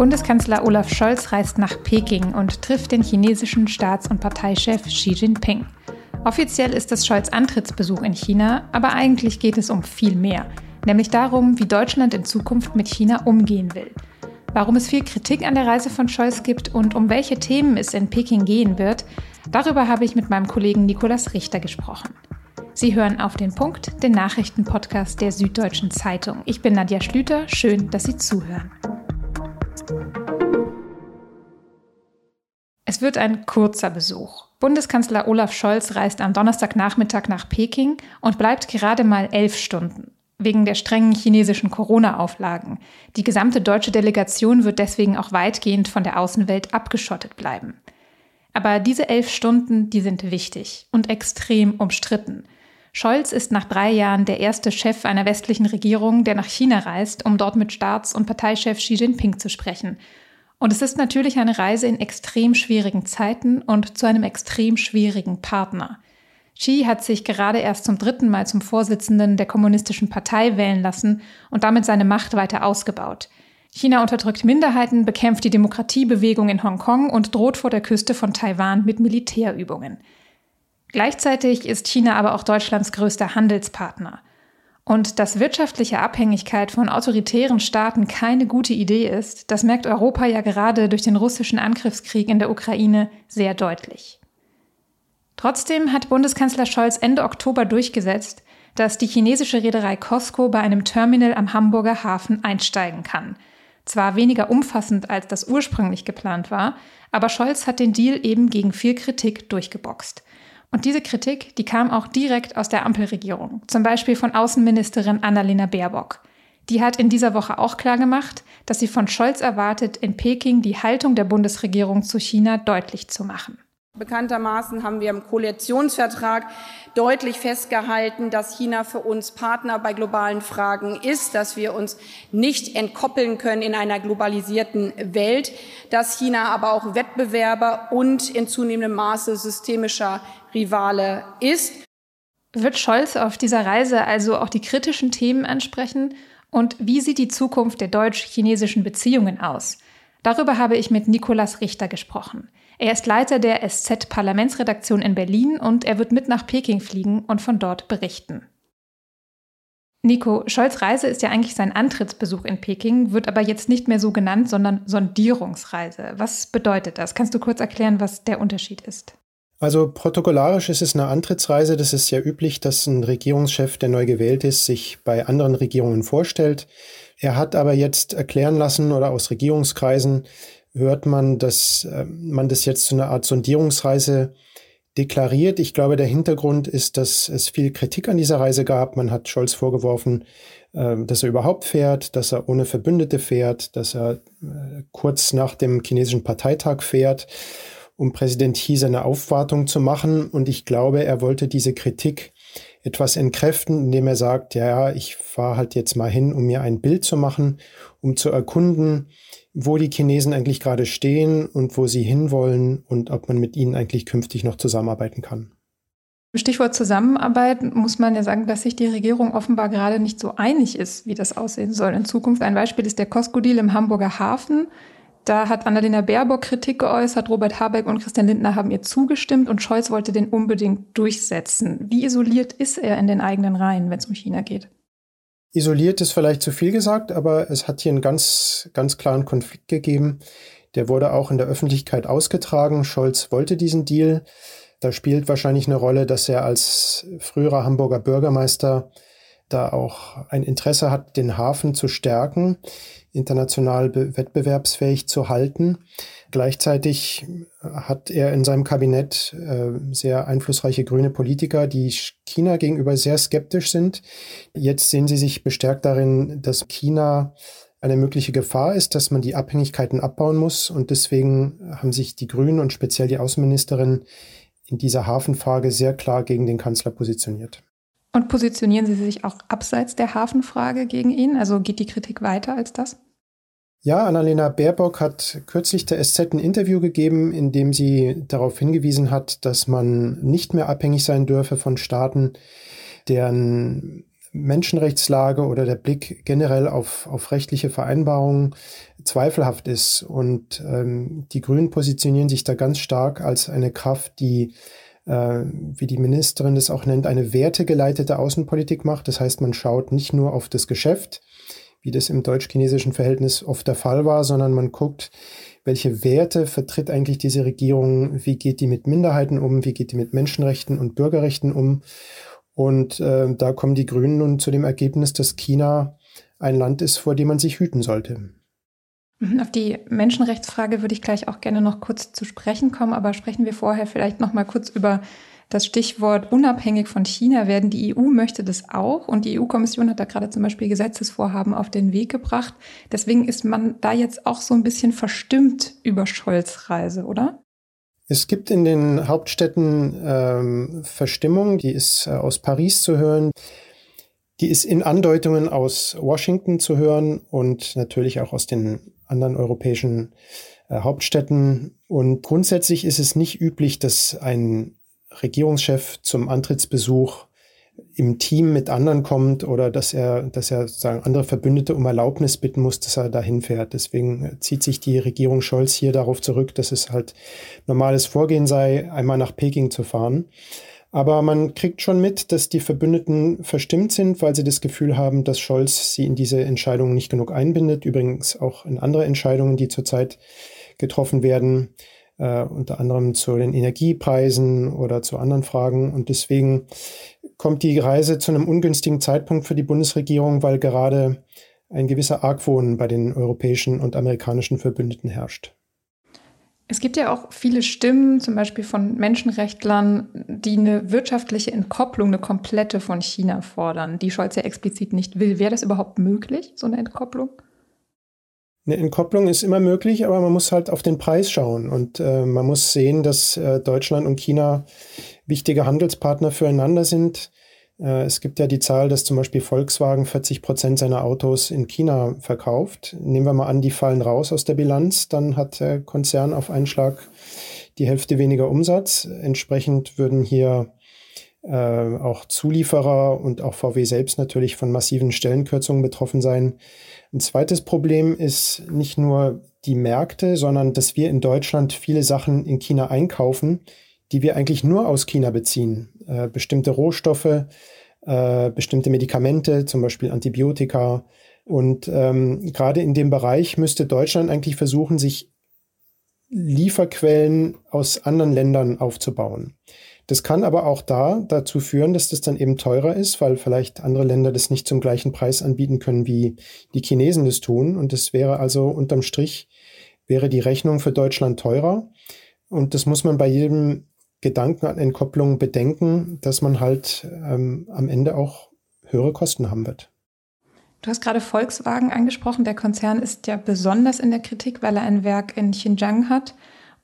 Bundeskanzler Olaf Scholz reist nach Peking und trifft den chinesischen Staats- und Parteichef Xi Jinping. Offiziell ist es Scholz Antrittsbesuch in China, aber eigentlich geht es um viel mehr, nämlich darum, wie Deutschland in Zukunft mit China umgehen will. Warum es viel Kritik an der Reise von Scholz gibt und um welche Themen es in Peking gehen wird, darüber habe ich mit meinem Kollegen Nikolas Richter gesprochen. Sie hören auf den Punkt, den Nachrichtenpodcast der Süddeutschen Zeitung. Ich bin Nadja Schlüter, schön, dass Sie zuhören. Es wird ein kurzer Besuch. Bundeskanzler Olaf Scholz reist am Donnerstagnachmittag nach Peking und bleibt gerade mal elf Stunden. Wegen der strengen chinesischen Corona-Auflagen. Die gesamte deutsche Delegation wird deswegen auch weitgehend von der Außenwelt abgeschottet bleiben. Aber diese elf Stunden, die sind wichtig und extrem umstritten. Scholz ist nach drei Jahren der erste Chef einer westlichen Regierung, der nach China reist, um dort mit Staats- und Parteichef Xi Jinping zu sprechen. Und es ist natürlich eine Reise in extrem schwierigen Zeiten und zu einem extrem schwierigen Partner. Xi hat sich gerade erst zum dritten Mal zum Vorsitzenden der Kommunistischen Partei wählen lassen und damit seine Macht weiter ausgebaut. China unterdrückt Minderheiten, bekämpft die Demokratiebewegung in Hongkong und droht vor der Küste von Taiwan mit Militärübungen. Gleichzeitig ist China aber auch Deutschlands größter Handelspartner. Und dass wirtschaftliche Abhängigkeit von autoritären Staaten keine gute Idee ist, das merkt Europa ja gerade durch den russischen Angriffskrieg in der Ukraine sehr deutlich. Trotzdem hat Bundeskanzler Scholz Ende Oktober durchgesetzt, dass die chinesische Reederei Costco bei einem Terminal am Hamburger Hafen einsteigen kann. Zwar weniger umfassend, als das ursprünglich geplant war, aber Scholz hat den Deal eben gegen viel Kritik durchgeboxt. Und diese Kritik, die kam auch direkt aus der Ampelregierung, zum Beispiel von Außenministerin Annalena Baerbock. Die hat in dieser Woche auch klargemacht, dass sie von Scholz erwartet, in Peking die Haltung der Bundesregierung zu China deutlich zu machen. Bekanntermaßen haben wir im Koalitionsvertrag deutlich festgehalten, dass China für uns Partner bei globalen Fragen ist, dass wir uns nicht entkoppeln können in einer globalisierten Welt, dass China aber auch Wettbewerber und in zunehmendem Maße systemischer Rivale ist. Wird Scholz auf dieser Reise also auch die kritischen Themen ansprechen? Und wie sieht die Zukunft der deutsch-chinesischen Beziehungen aus? Darüber habe ich mit Nikolas Richter gesprochen. Er ist Leiter der SZ-Parlamentsredaktion in Berlin und er wird mit nach Peking fliegen und von dort berichten. Nico, Scholz Reise ist ja eigentlich sein Antrittsbesuch in Peking, wird aber jetzt nicht mehr so genannt, sondern Sondierungsreise. Was bedeutet das? Kannst du kurz erklären, was der Unterschied ist? Also protokollarisch ist es eine Antrittsreise. Das ist ja üblich, dass ein Regierungschef, der neu gewählt ist, sich bei anderen Regierungen vorstellt. Er hat aber jetzt erklären lassen oder aus Regierungskreisen hört man, dass äh, man das jetzt zu einer Art Sondierungsreise deklariert. Ich glaube, der Hintergrund ist, dass es viel Kritik an dieser Reise gab. Man hat Scholz vorgeworfen, äh, dass er überhaupt fährt, dass er ohne Verbündete fährt, dass er äh, kurz nach dem chinesischen Parteitag fährt um Präsident Xi seine Aufwartung zu machen. Und ich glaube, er wollte diese Kritik etwas entkräften, indem er sagt, ja, ich fahre halt jetzt mal hin, um mir ein Bild zu machen, um zu erkunden, wo die Chinesen eigentlich gerade stehen und wo sie hinwollen und ob man mit ihnen eigentlich künftig noch zusammenarbeiten kann. Stichwort Zusammenarbeit muss man ja sagen, dass sich die Regierung offenbar gerade nicht so einig ist, wie das aussehen soll in Zukunft. Ein Beispiel ist der Costco-Deal im Hamburger Hafen. Da hat Annalena Baerbock Kritik geäußert, Robert Habeck und Christian Lindner haben ihr zugestimmt und Scholz wollte den unbedingt durchsetzen. Wie isoliert ist er in den eigenen Reihen, wenn es um China geht? Isoliert ist vielleicht zu viel gesagt, aber es hat hier einen ganz, ganz klaren Konflikt gegeben. Der wurde auch in der Öffentlichkeit ausgetragen. Scholz wollte diesen Deal. Da spielt wahrscheinlich eine Rolle, dass er als früherer Hamburger Bürgermeister da auch ein Interesse hat, den Hafen zu stärken international wettbewerbsfähig zu halten. Gleichzeitig hat er in seinem Kabinett äh, sehr einflussreiche grüne Politiker, die China gegenüber sehr skeptisch sind. Jetzt sehen sie sich bestärkt darin, dass China eine mögliche Gefahr ist, dass man die Abhängigkeiten abbauen muss. Und deswegen haben sich die Grünen und speziell die Außenministerin in dieser Hafenfrage sehr klar gegen den Kanzler positioniert. Und positionieren Sie sich auch abseits der Hafenfrage gegen ihn? Also geht die Kritik weiter als das? Ja, Annalena Baerbock hat kürzlich der SZ ein Interview gegeben, in dem sie darauf hingewiesen hat, dass man nicht mehr abhängig sein dürfe von Staaten, deren Menschenrechtslage oder der Blick generell auf, auf rechtliche Vereinbarungen zweifelhaft ist. Und ähm, die Grünen positionieren sich da ganz stark als eine Kraft, die, wie die Ministerin das auch nennt, eine wertegeleitete Außenpolitik macht. Das heißt, man schaut nicht nur auf das Geschäft, wie das im deutsch-chinesischen Verhältnis oft der Fall war, sondern man guckt, welche Werte vertritt eigentlich diese Regierung, wie geht die mit Minderheiten um, wie geht die mit Menschenrechten und Bürgerrechten um. Und äh, da kommen die Grünen nun zu dem Ergebnis, dass China ein Land ist, vor dem man sich hüten sollte. Mhm, auf die Menschenrechtsfrage würde ich gleich auch gerne noch kurz zu sprechen kommen, aber sprechen wir vorher vielleicht noch mal kurz über das Stichwort unabhängig von China werden. Die EU möchte das auch und die EU-Kommission hat da gerade zum Beispiel Gesetzesvorhaben auf den Weg gebracht. Deswegen ist man da jetzt auch so ein bisschen verstimmt über Scholz Reise, oder? Es gibt in den Hauptstädten ähm, Verstimmung, die ist äh, aus Paris zu hören, die ist in Andeutungen aus Washington zu hören und natürlich auch aus den anderen europäischen äh, Hauptstädten. Und grundsätzlich ist es nicht üblich, dass ein Regierungschef zum Antrittsbesuch im Team mit anderen kommt oder dass er, dass er sagen, andere Verbündete um Erlaubnis bitten muss, dass er dahin fährt. Deswegen zieht sich die Regierung Scholz hier darauf zurück, dass es halt normales Vorgehen sei, einmal nach Peking zu fahren. Aber man kriegt schon mit, dass die Verbündeten verstimmt sind, weil sie das Gefühl haben, dass Scholz sie in diese Entscheidungen nicht genug einbindet. Übrigens auch in andere Entscheidungen, die zurzeit getroffen werden äh, unter anderem zu den Energiepreisen oder zu anderen Fragen. Und deswegen kommt die Reise zu einem ungünstigen Zeitpunkt für die Bundesregierung, weil gerade ein gewisser Argwohn bei den europäischen und amerikanischen Verbündeten herrscht. Es gibt ja auch viele Stimmen, zum Beispiel von Menschenrechtlern, die eine wirtschaftliche Entkopplung, eine komplette von China fordern, die Scholz ja explizit nicht will. Wäre das überhaupt möglich, so eine Entkopplung? Eine Entkopplung ist immer möglich, aber man muss halt auf den Preis schauen und äh, man muss sehen, dass äh, Deutschland und China wichtige Handelspartner füreinander sind. Äh, es gibt ja die Zahl, dass zum Beispiel Volkswagen 40 Prozent seiner Autos in China verkauft. Nehmen wir mal an, die fallen raus aus der Bilanz, dann hat der Konzern auf einen Schlag die Hälfte weniger Umsatz. Entsprechend würden hier äh, auch Zulieferer und auch VW selbst natürlich von massiven Stellenkürzungen betroffen sein. Ein zweites Problem ist nicht nur die Märkte, sondern dass wir in Deutschland viele Sachen in China einkaufen, die wir eigentlich nur aus China beziehen. Äh, bestimmte Rohstoffe, äh, bestimmte Medikamente, zum Beispiel Antibiotika. Und ähm, gerade in dem Bereich müsste Deutschland eigentlich versuchen, sich Lieferquellen aus anderen Ländern aufzubauen. Das kann aber auch da dazu führen, dass das dann eben teurer ist, weil vielleicht andere Länder das nicht zum gleichen Preis anbieten können, wie die Chinesen das tun. Und das wäre also unterm Strich, wäre die Rechnung für Deutschland teurer. Und das muss man bei jedem Gedanken an Entkopplung bedenken, dass man halt ähm, am Ende auch höhere Kosten haben wird. Du hast gerade Volkswagen angesprochen. Der Konzern ist ja besonders in der Kritik, weil er ein Werk in Xinjiang hat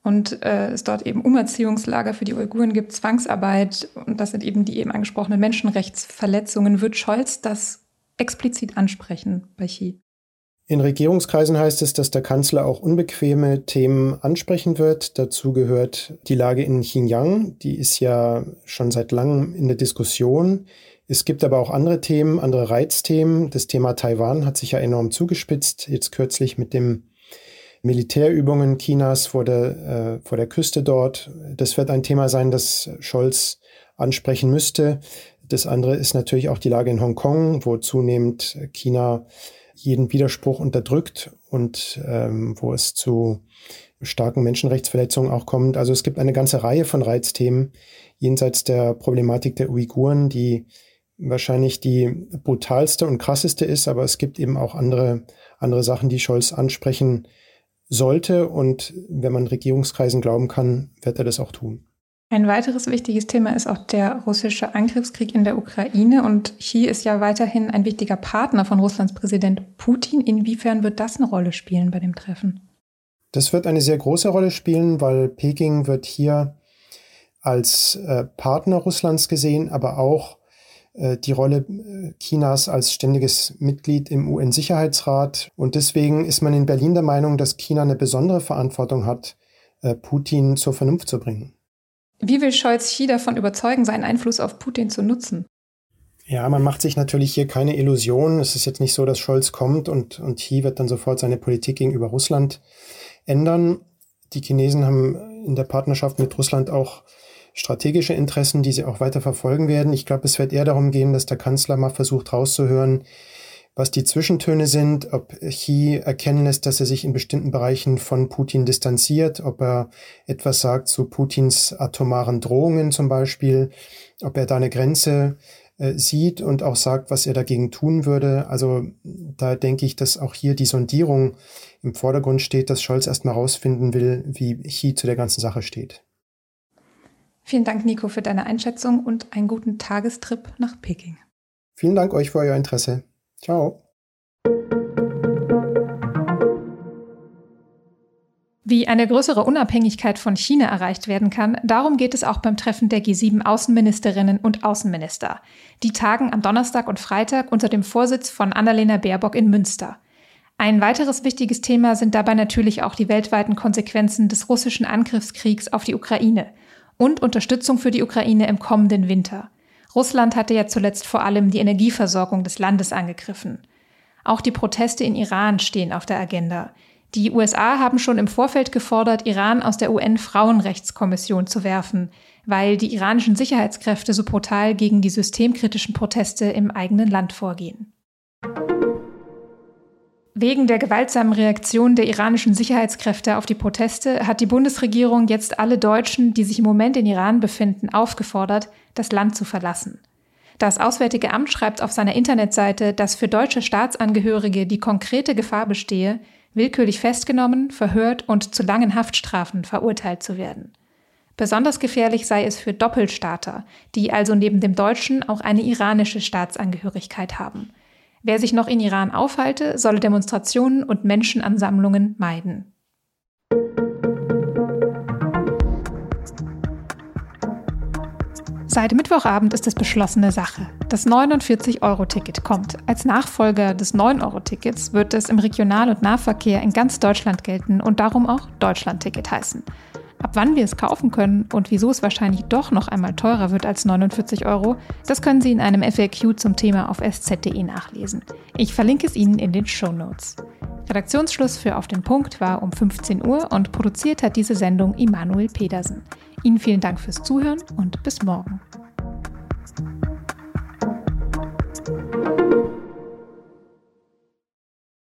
und äh, es dort eben Umerziehungslager für die Uiguren gibt, Zwangsarbeit und das sind eben die eben angesprochenen Menschenrechtsverletzungen. Wird Scholz das explizit ansprechen bei Xi? In Regierungskreisen heißt es, dass der Kanzler auch unbequeme Themen ansprechen wird. Dazu gehört die Lage in Xinjiang. Die ist ja schon seit langem in der Diskussion. Es gibt aber auch andere Themen, andere Reizthemen. Das Thema Taiwan hat sich ja enorm zugespitzt. Jetzt kürzlich mit dem Militärübungen Chinas vor der, äh, vor der Küste dort. Das wird ein Thema sein, das Scholz ansprechen müsste. Das andere ist natürlich auch die Lage in Hongkong, wo zunehmend China jeden Widerspruch unterdrückt und ähm, wo es zu starken Menschenrechtsverletzungen auch kommt. Also es gibt eine ganze Reihe von Reizthemen jenseits der Problematik der Uiguren, die wahrscheinlich die brutalste und krasseste ist, aber es gibt eben auch andere, andere Sachen, die Scholz ansprechen sollte. Und wenn man Regierungskreisen glauben kann, wird er das auch tun. Ein weiteres wichtiges Thema ist auch der russische Angriffskrieg in der Ukraine. Und Xi ist ja weiterhin ein wichtiger Partner von Russlands Präsident Putin. Inwiefern wird das eine Rolle spielen bei dem Treffen? Das wird eine sehr große Rolle spielen, weil Peking wird hier als äh, Partner Russlands gesehen, aber auch äh, die Rolle äh, Chinas als ständiges Mitglied im UN-Sicherheitsrat. Und deswegen ist man in Berlin der Meinung, dass China eine besondere Verantwortung hat, äh, Putin zur Vernunft zu bringen. Wie will Scholz Xi davon überzeugen, seinen Einfluss auf Putin zu nutzen? Ja, man macht sich natürlich hier keine Illusionen. Es ist jetzt nicht so, dass Scholz kommt und, und Xi wird dann sofort seine Politik gegenüber Russland ändern. Die Chinesen haben in der Partnerschaft mit Russland auch strategische Interessen, die sie auch weiter verfolgen werden. Ich glaube, es wird eher darum gehen, dass der Kanzler mal versucht rauszuhören, was die Zwischentöne sind, ob Xi erkennen lässt, dass er sich in bestimmten Bereichen von Putin distanziert, ob er etwas sagt zu Putins atomaren Drohungen zum Beispiel, ob er da eine Grenze äh, sieht und auch sagt, was er dagegen tun würde. Also da denke ich, dass auch hier die Sondierung im Vordergrund steht, dass Scholz erstmal rausfinden will, wie Xi zu der ganzen Sache steht. Vielen Dank, Nico, für deine Einschätzung und einen guten Tagestrip nach Peking. Vielen Dank euch für euer Interesse. Ciao. Wie eine größere Unabhängigkeit von China erreicht werden kann, darum geht es auch beim Treffen der G7 Außenministerinnen und Außenminister. Die tagen am Donnerstag und Freitag unter dem Vorsitz von Annalena Baerbock in Münster. Ein weiteres wichtiges Thema sind dabei natürlich auch die weltweiten Konsequenzen des russischen Angriffskriegs auf die Ukraine und Unterstützung für die Ukraine im kommenden Winter. Russland hatte ja zuletzt vor allem die Energieversorgung des Landes angegriffen. Auch die Proteste in Iran stehen auf der Agenda. Die USA haben schon im Vorfeld gefordert, Iran aus der UN-Frauenrechtskommission zu werfen, weil die iranischen Sicherheitskräfte so brutal gegen die systemkritischen Proteste im eigenen Land vorgehen. Wegen der gewaltsamen Reaktion der iranischen Sicherheitskräfte auf die Proteste hat die Bundesregierung jetzt alle Deutschen, die sich im Moment in Iran befinden, aufgefordert, das Land zu verlassen. Das Auswärtige Amt schreibt auf seiner Internetseite, dass für deutsche Staatsangehörige die konkrete Gefahr bestehe, willkürlich festgenommen, verhört und zu langen Haftstrafen verurteilt zu werden. Besonders gefährlich sei es für Doppelstaater, die also neben dem deutschen auch eine iranische Staatsangehörigkeit haben. Wer sich noch in Iran aufhalte, solle Demonstrationen und Menschenansammlungen meiden. Seit Mittwochabend ist es beschlossene Sache. Das 49-Euro-Ticket kommt. Als Nachfolger des 9-Euro-Tickets wird es im Regional- und Nahverkehr in ganz Deutschland gelten und darum auch Deutschland-Ticket heißen. Ab wann wir es kaufen können und wieso es wahrscheinlich doch noch einmal teurer wird als 49 Euro, das können Sie in einem FAQ zum Thema auf sz.de nachlesen. Ich verlinke es Ihnen in den Show Notes. Redaktionsschluss für Auf den Punkt war um 15 Uhr und produziert hat diese Sendung Immanuel Pedersen. Ihnen vielen Dank fürs Zuhören und bis morgen.